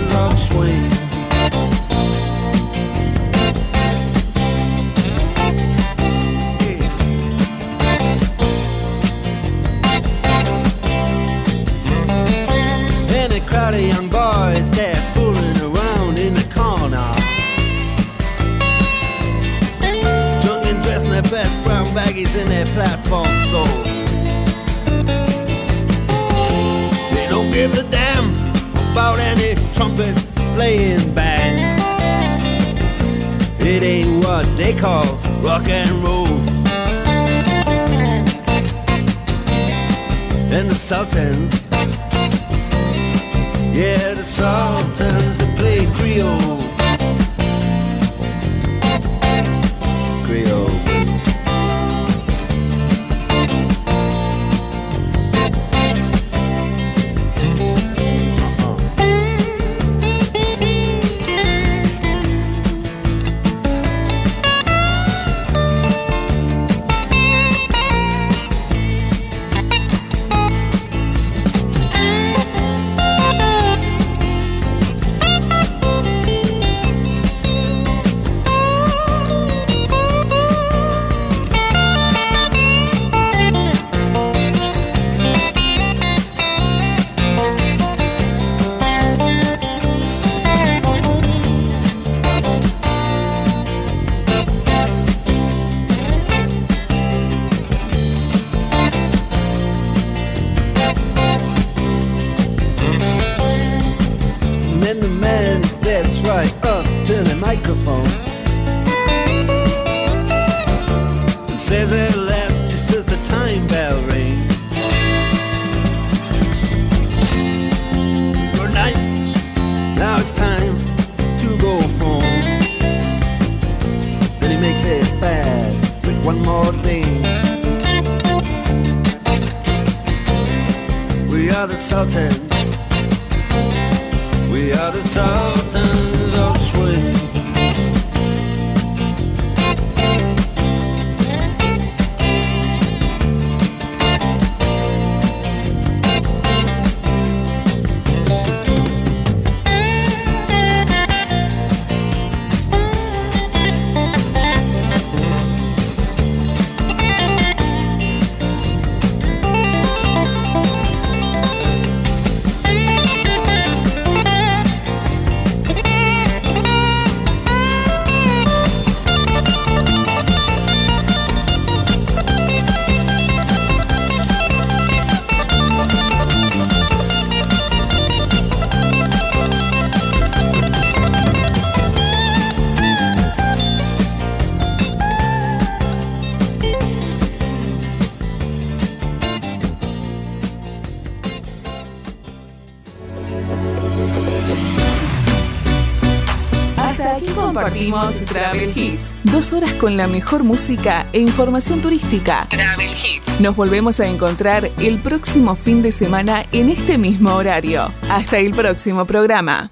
Swing. And a crowd of young boys, they're fooling around in the corner. Drunk and dressed in their best brown baggies in their platform soles. They don't give a damn about any trumpet playing band. It ain't what they call rock and roll. And the Sultans, yeah, the Sultans that play. Creole. Travel Hits. Dos horas con la mejor música e información turística. Travel Hits. Nos volvemos a encontrar el próximo fin de semana en este mismo horario. Hasta el próximo programa.